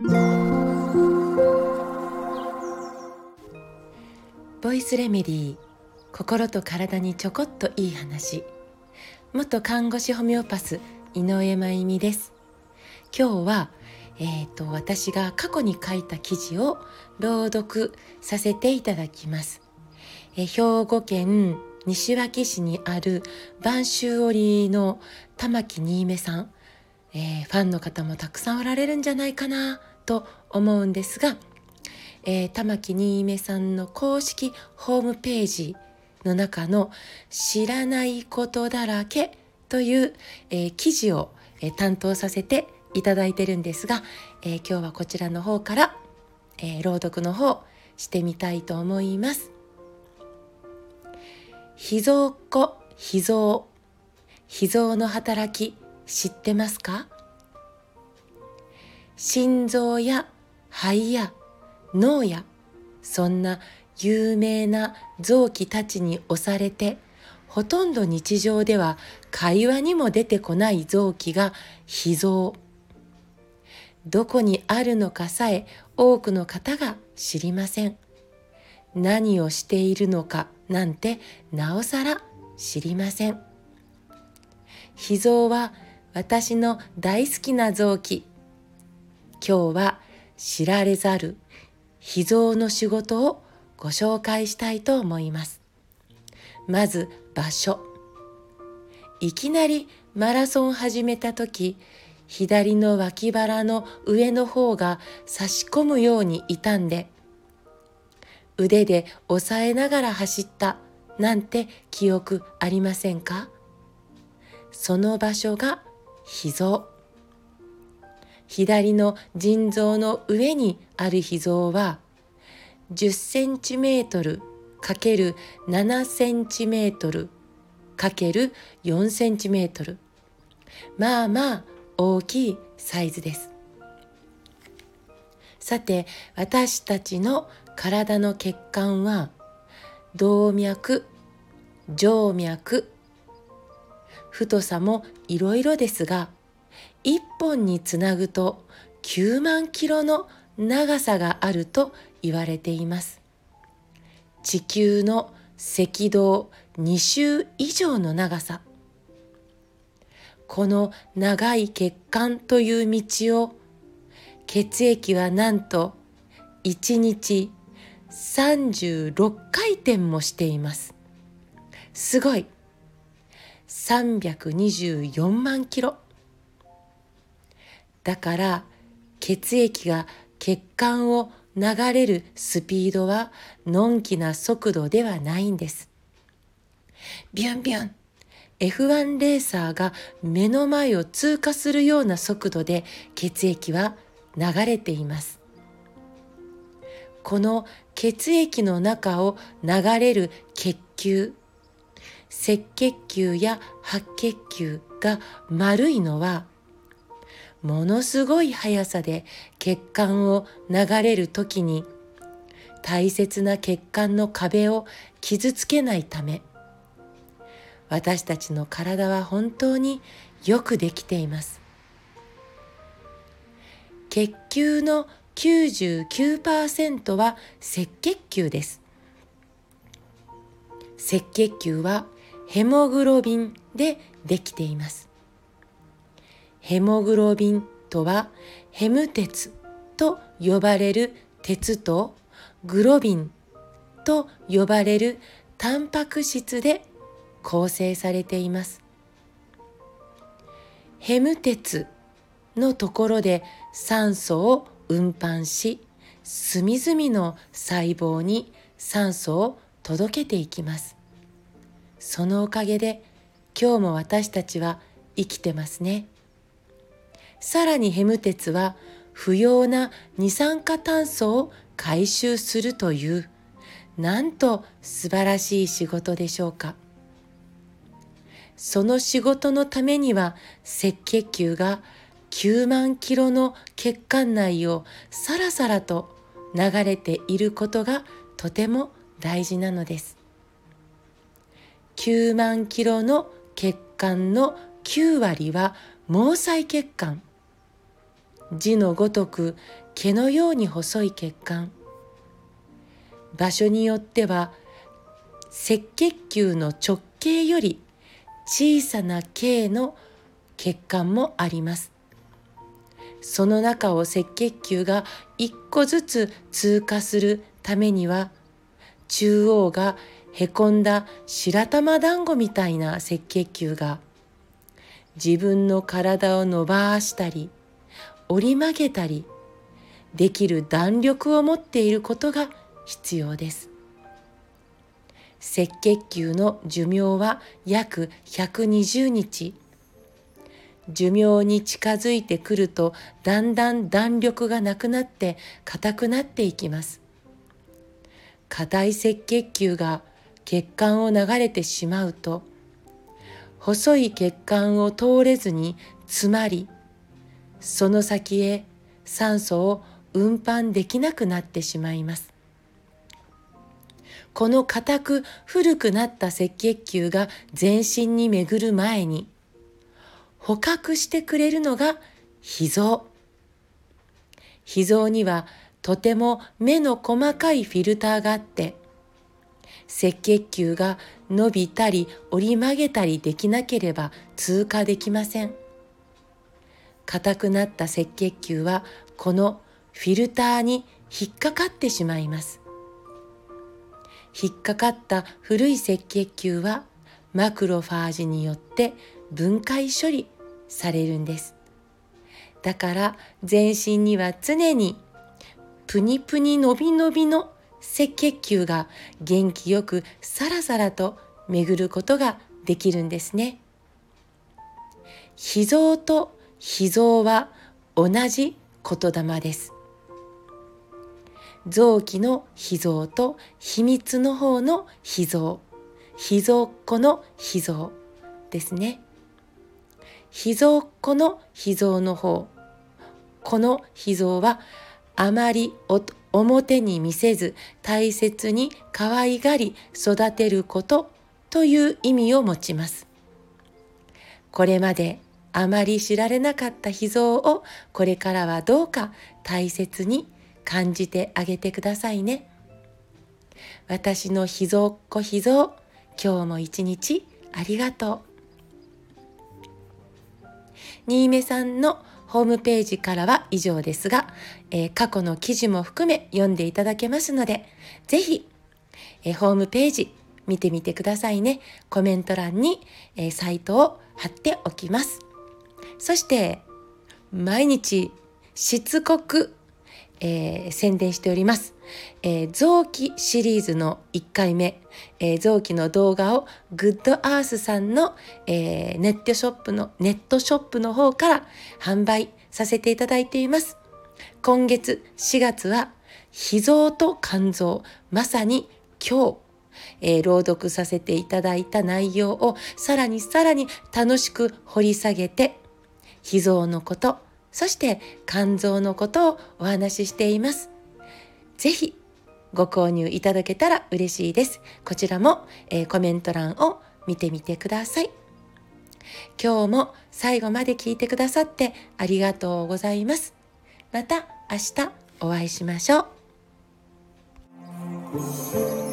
ボイスレメディー心と体にちょこっといい話。元看護師ホメオパス井上真由美です。今日は、えーと、私が過去に書いた記事を朗読させていただきます、え兵庫県西脇市にある播州織の玉木新芽さん、えー、ファンの方もたくさんおられるんじゃないかなと思うんですが、えー、玉木新芽さんの公式ホームページの中の「知らないことだらけ」という、えー、記事を、えー、担当させていただいてるんですが、えー、今日はこちらの方から、え朗読の方してみたいと思います。秘蔵っ子秘蔵秘蔵の働き知ってますか？心臓や肺や脳やそんな有名な臓器たちに押されてほとんど日常では会話にも出てこない臓器が脾臓。どこにあるのかさえ多くの方が知りません。何をしているのかなんてなおさら知りません。脾臓は私の大好きな臓器今日は知られざる秘蔵の仕事をご紹介したいと思います。まず場所。いきなりマラソン始めた時、左の脇腹の上の方が差し込むように傷んで、腕で押さえながら走ったなんて記憶ありませんか？その場所が脾臓。左の腎臓の上にある脾臓は10センチメートルかける7センチメートルかける4センチメートルまあまあ大きいサイズですさて私たちの体の血管は動脈静脈太さもいろいろですが1本につなぐと9万キロの長さがあると言われています。地球の赤道2周以上の長さ。この長い血管という道を血液はなんと1日36回転もしています。すごい !324 万キロ。だから血液が血管を流れるスピードはのんきな速度ではないんです。ビュンビュン F1 レーサーが目の前を通過するような速度で血液は流れています。この血液の中を流れる血球赤血球や白血球が丸いのはものすごい速さで血管を流れる時に大切な血管の壁を傷つけないため私たちの体は本当によくできています。血球の99%は赤血球です。赤血球はヘモグロビンでできていますヘモグロビンとはヘム鉄と呼ばれる鉄とグロビンと呼ばれるタンパク質で構成されています。ヘム鉄のところで酸素を運搬し隅々の細胞に酸素を届けていきます。そのおかげで今日も私たちは生きてますね。さらにヘム鉄は不要な二酸化炭素を回収するというなんと素晴らしい仕事でしょうかその仕事のためには赤血球が9万キロの血管内をさらさらと流れていることがとても大事なのです9万キロの血管の9割は毛細血管。字のごとく毛のように細い血管。場所によっては赤血球の直径より小さな径の血管もあります。その中を赤血球が一個ずつ通過するためには中央がへこんだ白玉団子みたいな赤血球が自分の体を伸ばしたり折り曲げたりできる弾力を持っていることが必要です。赤血球の寿命は約120日。寿命に近づいてくるとだんだん弾力がなくなって硬くなっていきます。硬い赤血球が血管を流れてしまうと細い血管を通れずに詰まりその先へ酸素を運搬できなくなってしまいます。この硬く古くなった赤血球が全身に巡る前に捕獲してくれるのが脾臓。脾臓にはとても目の細かいフィルターがあって赤血球が伸びたり折り曲げたりできなければ通過できません。硬くなった赤血球はこのフィルターに引っかかってしまいます。引っかかった古い赤血球はマクロファージによって分解処理されるんです。だから全身には常にプニプニ伸び伸びの赤血球が元気よくさらさらと巡ることができるんですね。脾臓と脾臓は同じ言霊です。臓器の脾臓と秘密の方の脾臓脾臓っ子の脾臓ですね脾臓っ子の脾臓の方この脾臓はあまり表に見せず大切に可愛がり育てることという意味を持ちますこれまであまり知られなかった脾臓をこれからはどうか大切に感じてあげてくださいね。私の秘蔵っ子秘蔵、今日も一日ありがとう。新芽さんのホームページからは以上ですが、えー、過去の記事も含め読んでいただけますので、ぜひ、えー、ホームページ見てみてくださいね。コメント欄に、えー、サイトを貼っておきます。そして、毎日しつこくえー、宣伝しております。えー、臓器シリーズの1回目、えー、臓器の動画をグッドアースさんの、えー、ネットショップの、ネットショップの方から販売させていただいています。今月4月は、脾臓と肝臓、まさに今日、えー、朗読させていただいた内容をさらにさらに楽しく掘り下げて、脾臓のこと、そして肝臓のことをお話ししています。ぜひご購入いただけたら嬉しいです。こちらも、えー、コメント欄を見てみてください。今日も最後まで聞いてくださってありがとうございます。また明日お会いしましょう。